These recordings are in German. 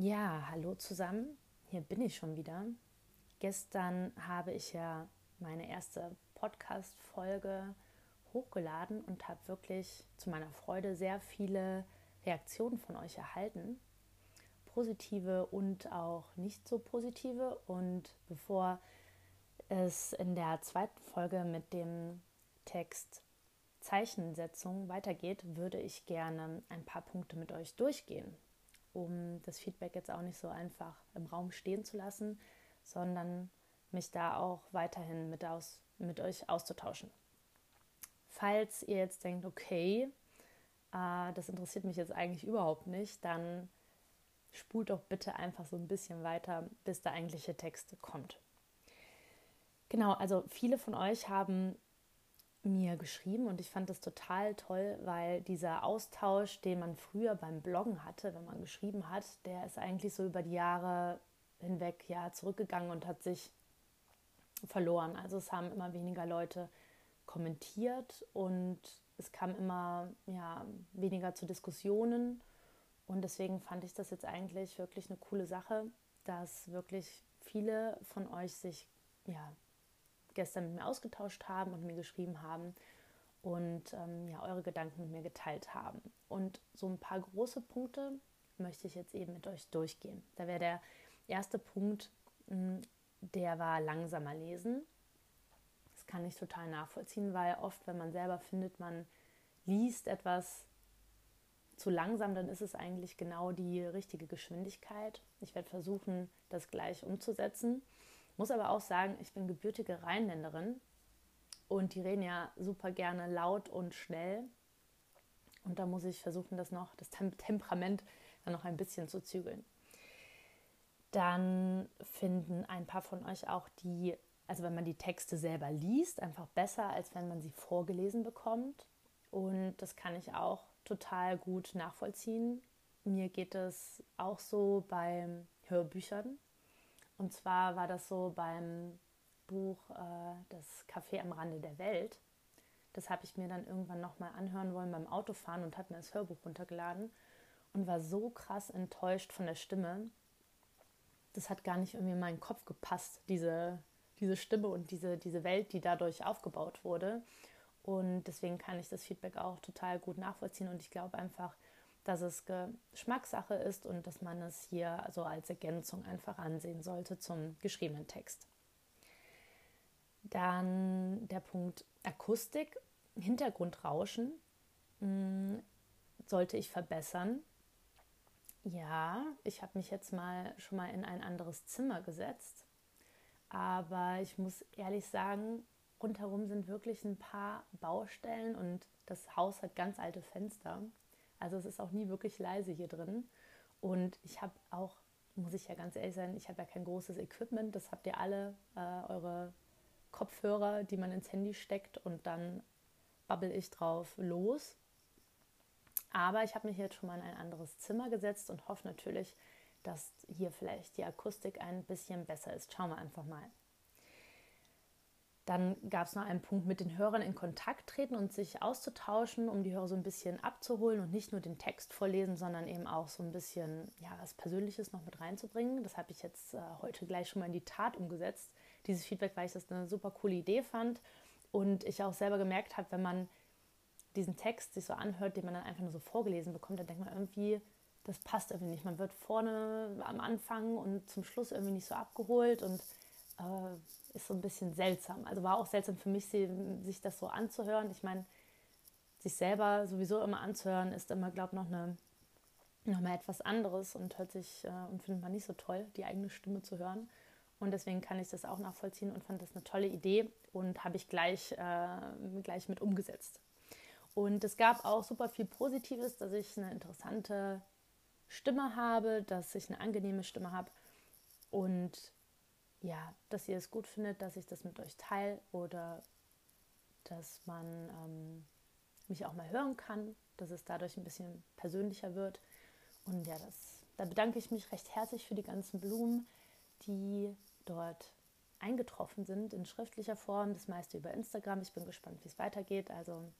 Ja, hallo zusammen. Hier bin ich schon wieder. Gestern habe ich ja meine erste Podcast-Folge hochgeladen und habe wirklich zu meiner Freude sehr viele Reaktionen von euch erhalten. Positive und auch nicht so positive. Und bevor es in der zweiten Folge mit dem Text Zeichensetzung weitergeht, würde ich gerne ein paar Punkte mit euch durchgehen um das Feedback jetzt auch nicht so einfach im Raum stehen zu lassen, sondern mich da auch weiterhin mit, aus, mit euch auszutauschen. Falls ihr jetzt denkt, okay, äh, das interessiert mich jetzt eigentlich überhaupt nicht, dann spult doch bitte einfach so ein bisschen weiter, bis der eigentliche Text kommt. Genau, also viele von euch haben mir geschrieben und ich fand das total toll, weil dieser Austausch, den man früher beim Bloggen hatte, wenn man geschrieben hat, der ist eigentlich so über die Jahre hinweg ja zurückgegangen und hat sich verloren. Also es haben immer weniger Leute kommentiert und es kam immer ja, weniger zu Diskussionen und deswegen fand ich das jetzt eigentlich wirklich eine coole Sache, dass wirklich viele von euch sich ja gestern mit mir ausgetauscht haben und mir geschrieben haben und ähm, ja, eure Gedanken mit mir geteilt haben. Und so ein paar große Punkte möchte ich jetzt eben mit euch durchgehen. Da wäre der erste Punkt, hm, der war langsamer lesen. Das kann ich total nachvollziehen, weil oft, wenn man selber findet, man liest etwas zu langsam, dann ist es eigentlich genau die richtige Geschwindigkeit. Ich werde versuchen, das gleich umzusetzen. Muss aber auch sagen, ich bin gebürtige Rheinländerin und die reden ja super gerne laut und schnell. Und da muss ich versuchen, das noch, das Temperament dann noch ein bisschen zu zügeln. Dann finden ein paar von euch auch die, also wenn man die Texte selber liest, einfach besser, als wenn man sie vorgelesen bekommt. Und das kann ich auch total gut nachvollziehen. Mir geht es auch so bei Hörbüchern. Und zwar war das so beim Buch äh, Das Café am Rande der Welt. Das habe ich mir dann irgendwann nochmal anhören wollen beim Autofahren und habe mir das Hörbuch runtergeladen und war so krass enttäuscht von der Stimme. Das hat gar nicht irgendwie in meinen Kopf gepasst, diese, diese Stimme und diese, diese Welt, die dadurch aufgebaut wurde. Und deswegen kann ich das Feedback auch total gut nachvollziehen und ich glaube einfach, dass es Geschmackssache ist und dass man es hier so als Ergänzung einfach ansehen sollte zum geschriebenen Text. Dann der Punkt Akustik, Hintergrundrauschen mh, hm, sollte ich verbessern. Ja, ich habe mich jetzt mal schon mal in ein anderes Zimmer gesetzt, aber ich muss ehrlich sagen, rundherum sind wirklich ein paar Baustellen und das Haus hat ganz alte Fenster. Also es ist auch nie wirklich leise hier drin. Und ich habe auch, muss ich ja ganz ehrlich sein, ich habe ja kein großes Equipment. Das habt ihr alle, äh, eure Kopfhörer, die man ins Handy steckt und dann babbel ich drauf los. Aber ich habe mich jetzt schon mal in ein anderes Zimmer gesetzt und hoffe natürlich, dass hier vielleicht die Akustik ein bisschen besser ist. Schauen wir einfach mal. Dann gab es noch einen Punkt mit den Hörern in Kontakt treten und sich auszutauschen, um die Hörer so ein bisschen abzuholen und nicht nur den Text vorlesen, sondern eben auch so ein bisschen ja, was Persönliches noch mit reinzubringen. Das habe ich jetzt äh, heute gleich schon mal in die Tat umgesetzt. Dieses Feedback, weil ich das eine super coole Idee fand und ich auch selber gemerkt habe, wenn man diesen Text sich so anhört, den man dann einfach nur so vorgelesen bekommt, dann denkt man irgendwie, das passt irgendwie nicht. Man wird vorne am Anfang und zum Schluss irgendwie nicht so abgeholt und äh, ist so ein bisschen seltsam. Also war auch seltsam für mich, sich das so anzuhören. Ich meine, sich selber sowieso immer anzuhören, ist immer, glaube ich, noch eine noch mal etwas anderes und hört sich äh, und findet man nicht so toll, die eigene Stimme zu hören. Und deswegen kann ich das auch nachvollziehen und fand das eine tolle Idee und habe ich gleich, äh, gleich mit umgesetzt. Und es gab auch super viel Positives, dass ich eine interessante Stimme habe, dass ich eine angenehme Stimme habe. Und ja, dass ihr es gut findet, dass ich das mit euch teile oder dass man ähm, mich auch mal hören kann, dass es dadurch ein bisschen persönlicher wird. Und ja, das, da bedanke ich mich recht herzlich für die ganzen Blumen, die dort eingetroffen sind in schriftlicher Form, das meiste über Instagram. Ich bin gespannt, wie es weitergeht. Also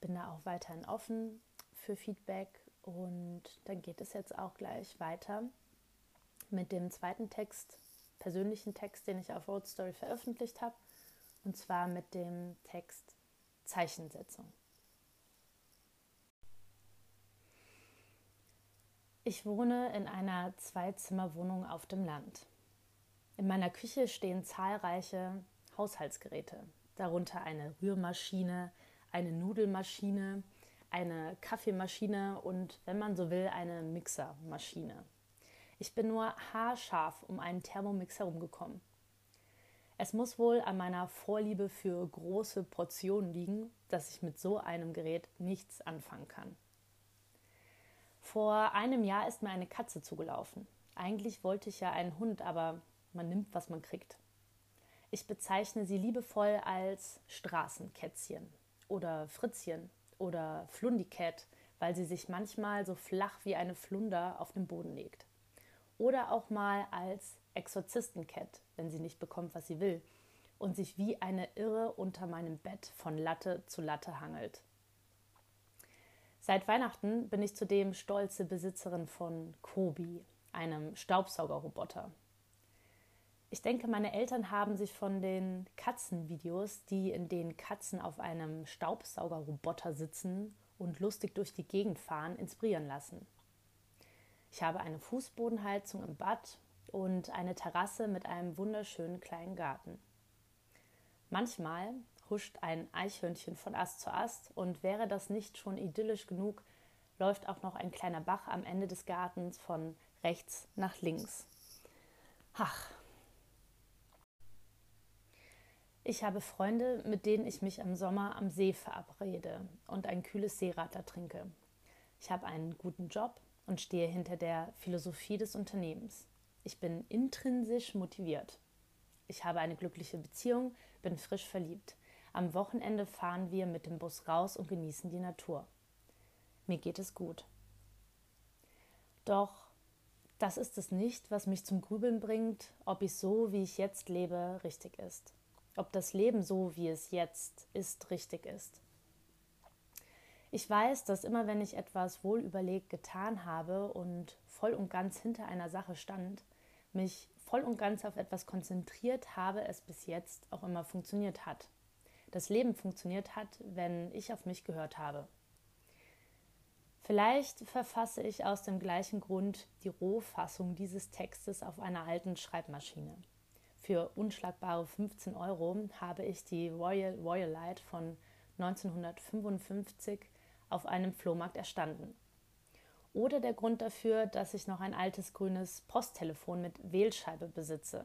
bin da auch weiterhin offen für Feedback Und dann geht es jetzt auch gleich weiter mit dem zweiten Text, persönlichen Text, den ich auf Road Story veröffentlicht habe. Und zwar mit dem Text Zeichensetzung. Ich wohne in einer Zwei-Zimmer-Wohnung auf dem Land. In meiner Küche stehen zahlreiche Haushaltsgeräte, darunter eine Rührmaschine, eine Nudelmaschine, eine Kaffeemaschine und, wenn man so will, eine Mixermaschine. Ich bin nur haarscharf um einen Thermomix herumgekommen. Es muss wohl an meiner Vorliebe für große Portionen liegen, dass ich mit so einem Gerät nichts anfangen kann. Vor einem Jahr ist mir eine Katze zugelaufen. Eigentlich wollte ich ja einen Hund, aber man nimmt, was man kriegt. Ich bezeichne sie liebevoll als Straßenkätzchen oder Fritzchen oder Flundicat, weil sie sich manchmal so flach wie eine Flunder auf den Boden legt. Oder auch mal als Exorzistencat, wenn sie nicht bekommt, was sie will und sich wie eine Irre unter meinem Bett von Latte zu Latte hangelt. Seit Weihnachten bin ich zudem stolze Besitzerin von Kobi, einem Staubsaugerroboter. Ich denke, meine Eltern haben sich von den Katzenvideos, die in denen Katzen auf einem Staubsaugerroboter sitzen und lustig durch die Gegend fahren, inspirieren lassen. Ich habe eine Fußbodenheizung im Bad und eine Terrasse mit einem wunderschönen kleinen Garten. Manchmal huscht ein Eichhörnchen von Ast zu Ast und wäre das nicht schon idyllisch genug, läuft auch noch ein kleiner Bach am Ende des Gartens von rechts nach links. Ach, ich habe Freunde, mit denen ich mich im Sommer am See verabrede und ein kühles Seeradler trinke. Ich habe einen guten Job und stehe hinter der Philosophie des Unternehmens. Ich bin intrinsisch motiviert. Ich habe eine glückliche Beziehung, bin frisch verliebt. Am Wochenende fahren wir mit dem Bus raus und genießen die Natur. Mir geht es gut. Doch das ist es nicht, was mich zum Grübeln bringt, ob ich so, wie ich jetzt lebe, richtig ist. Ob das Leben so, wie es jetzt ist, richtig ist. Ich weiß, dass immer wenn ich etwas wohlüberlegt getan habe und voll und ganz hinter einer Sache stand, mich voll und ganz auf etwas konzentriert habe, es bis jetzt auch immer funktioniert hat. Das Leben funktioniert hat, wenn ich auf mich gehört habe. Vielleicht verfasse ich aus dem gleichen Grund die Rohfassung dieses Textes auf einer alten Schreibmaschine. Für unschlagbare 15 Euro habe ich die Royal Royalite von 1955 auf einem Flohmarkt erstanden. Oder der Grund dafür, dass ich noch ein altes grünes Posttelefon mit Wählscheibe besitze.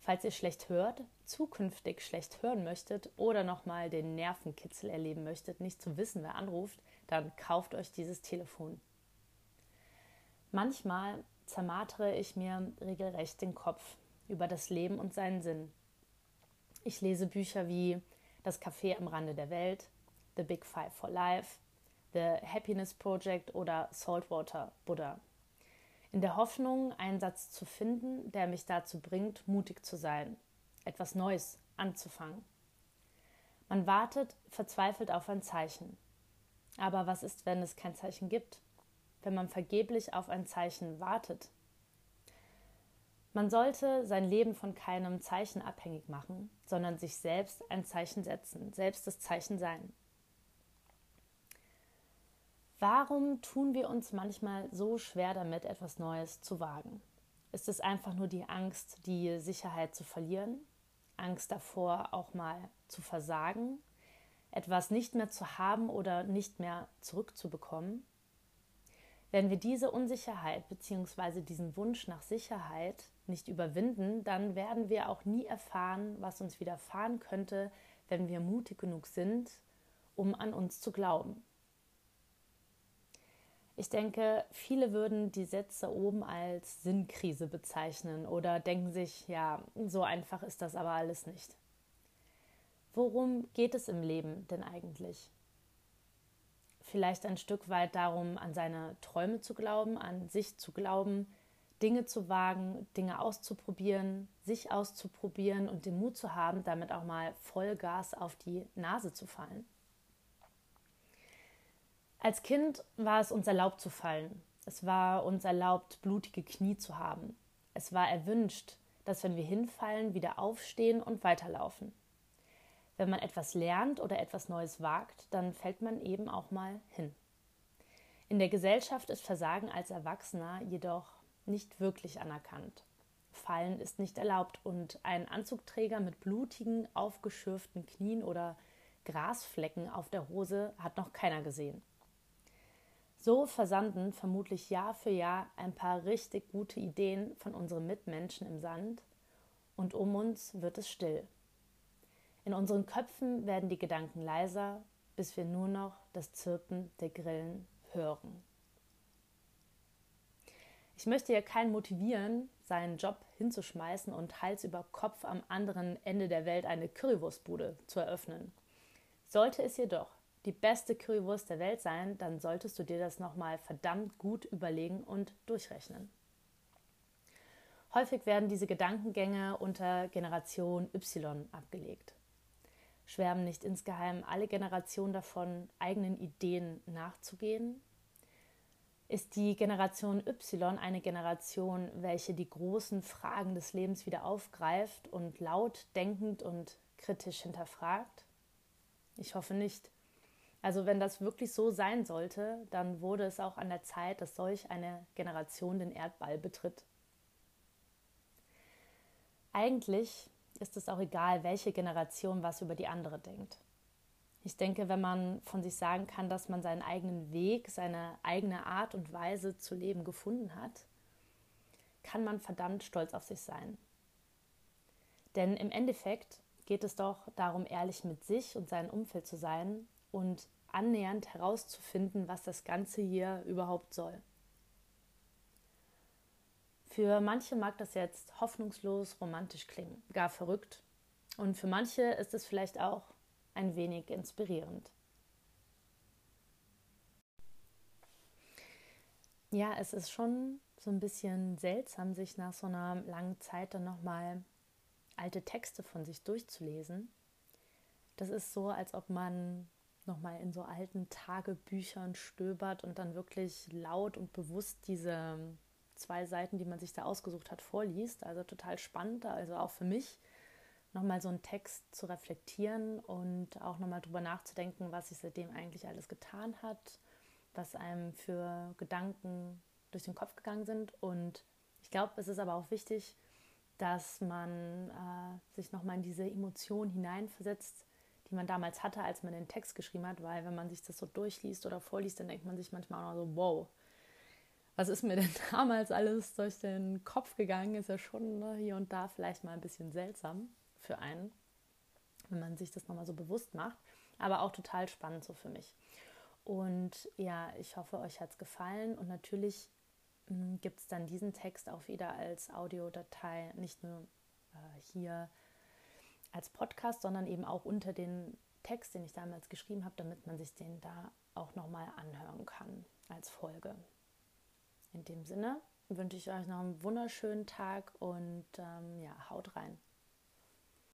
Falls ihr schlecht hört, zukünftig schlecht hören möchtet oder nochmal den Nervenkitzel erleben möchtet, nicht zu wissen, wer anruft, dann kauft euch dieses Telefon. Manchmal zermartere ich mir regelrecht den Kopf über das Leben und seinen Sinn. Ich lese Bücher wie Das Café am Rande der Welt, The Big Five for Life, The Happiness Project oder Saltwater Buddha. In der Hoffnung, einen Satz zu finden, der mich dazu bringt, mutig zu sein, etwas Neues anzufangen. Man wartet verzweifelt auf ein Zeichen. Aber was ist, wenn es kein Zeichen gibt? Wenn man vergeblich auf ein Zeichen wartet? Man sollte sein Leben von keinem Zeichen abhängig machen, sondern sich selbst ein Zeichen setzen, selbst das Zeichen sein. Warum tun wir uns manchmal so schwer damit, etwas Neues zu wagen? Ist es einfach nur die Angst, die Sicherheit zu verlieren? Angst davor, auch mal zu versagen? Etwas nicht mehr zu haben oder nicht mehr zurückzubekommen? Wenn wir diese Unsicherheit bzw. diesen Wunsch nach Sicherheit nicht überwinden, dann werden wir auch nie erfahren, was uns widerfahren könnte, wenn wir mutig genug sind, um an uns zu glauben. Ich denke, viele würden die Sätze oben als Sinnkrise bezeichnen oder denken sich, ja, so einfach ist das aber alles nicht. Worum geht es im Leben denn eigentlich? Vielleicht ein Stück weit darum, an seine Träume zu glauben, an sich zu glauben, Dinge zu wagen, Dinge auszuprobieren, sich auszuprobieren und den Mut zu haben, damit auch mal Vollgas auf die Nase zu fallen. Als Kind war es uns erlaubt zu fallen. Es war uns erlaubt, blutige Knie zu haben. Es war erwünscht, dass wenn wir hinfallen, wieder aufstehen und weiterlaufen. Wenn man etwas lernt oder etwas Neues wagt, dann fällt man eben auch mal hin. In der Gesellschaft ist Versagen als Erwachsener jedoch nicht wirklich anerkannt. Fallen ist nicht erlaubt und ein Anzugträger mit blutigen, aufgeschürften Knien oder Grasflecken auf der Hose hat noch keiner gesehen. So versanden vermutlich Jahr für Jahr ein paar richtig gute Ideen von unseren Mitmenschen im Sand und um uns wird es still. In unseren Köpfen werden die Gedanken leiser, bis wir nur noch das Zirpen der Grillen hören. Ich möchte ja keinen motivieren, seinen Job hinzuschmeißen und Hals über Kopf am anderen Ende der Welt eine Currywurstbude zu eröffnen. Sollte es jedoch die beste Currywurst der Welt sein, dann solltest du dir das nochmal verdammt gut überlegen und durchrechnen. Häufig werden diese Gedankengänge unter Generation Y abgelegt. Schwärmen nicht insgeheim alle Generationen davon, eigenen Ideen nachzugehen? Ist die Generation Y eine Generation, welche die großen Fragen des Lebens wieder aufgreift und laut denkend und kritisch hinterfragt? Ich hoffe nicht. Also wenn das wirklich so sein sollte, dann wurde es auch an der Zeit, dass solch eine Generation den Erdball betritt. Eigentlich ist es auch egal, welche Generation was über die andere denkt. Ich denke, wenn man von sich sagen kann, dass man seinen eigenen Weg, seine eigene Art und Weise zu leben gefunden hat, kann man verdammt stolz auf sich sein. Denn im Endeffekt geht es doch darum, ehrlich mit sich und seinem Umfeld zu sein und annähernd herauszufinden, was das Ganze hier überhaupt soll. Für manche mag das jetzt hoffnungslos romantisch klingen, gar verrückt. Und für manche ist es vielleicht auch ein wenig inspirierend. Ja, es ist schon so ein bisschen seltsam, sich nach so einer langen Zeit dann nochmal alte Texte von sich durchzulesen. Das ist so, als ob man nochmal in so alten Tagebüchern stöbert und dann wirklich laut und bewusst diese zwei Seiten, die man sich da ausgesucht hat, vorliest. Also total spannend, also auch für mich nochmal so einen Text zu reflektieren und auch nochmal drüber nachzudenken, was sich seitdem eigentlich alles getan hat, was einem für Gedanken durch den Kopf gegangen sind. Und ich glaube, es ist aber auch wichtig, dass man äh, sich nochmal in diese Emotion hineinversetzt, die man damals hatte, als man den Text geschrieben hat, weil wenn man sich das so durchliest oder vorliest, dann denkt man sich manchmal auch so, wow, was ist mir denn damals alles durch den Kopf gegangen? Ist ja schon ne, hier und da vielleicht mal ein bisschen seltsam für einen, wenn man sich das nochmal so bewusst macht, aber auch total spannend so für mich. Und ja, ich hoffe, euch hat es gefallen und natürlich hm, gibt es dann diesen Text auch wieder als Audiodatei, nicht nur äh, hier als Podcast, sondern eben auch unter den Text, den ich damals geschrieben habe, damit man sich den da auch nochmal anhören kann als Folge. In dem Sinne wünsche ich euch noch einen wunderschönen Tag und ähm, ja, haut rein.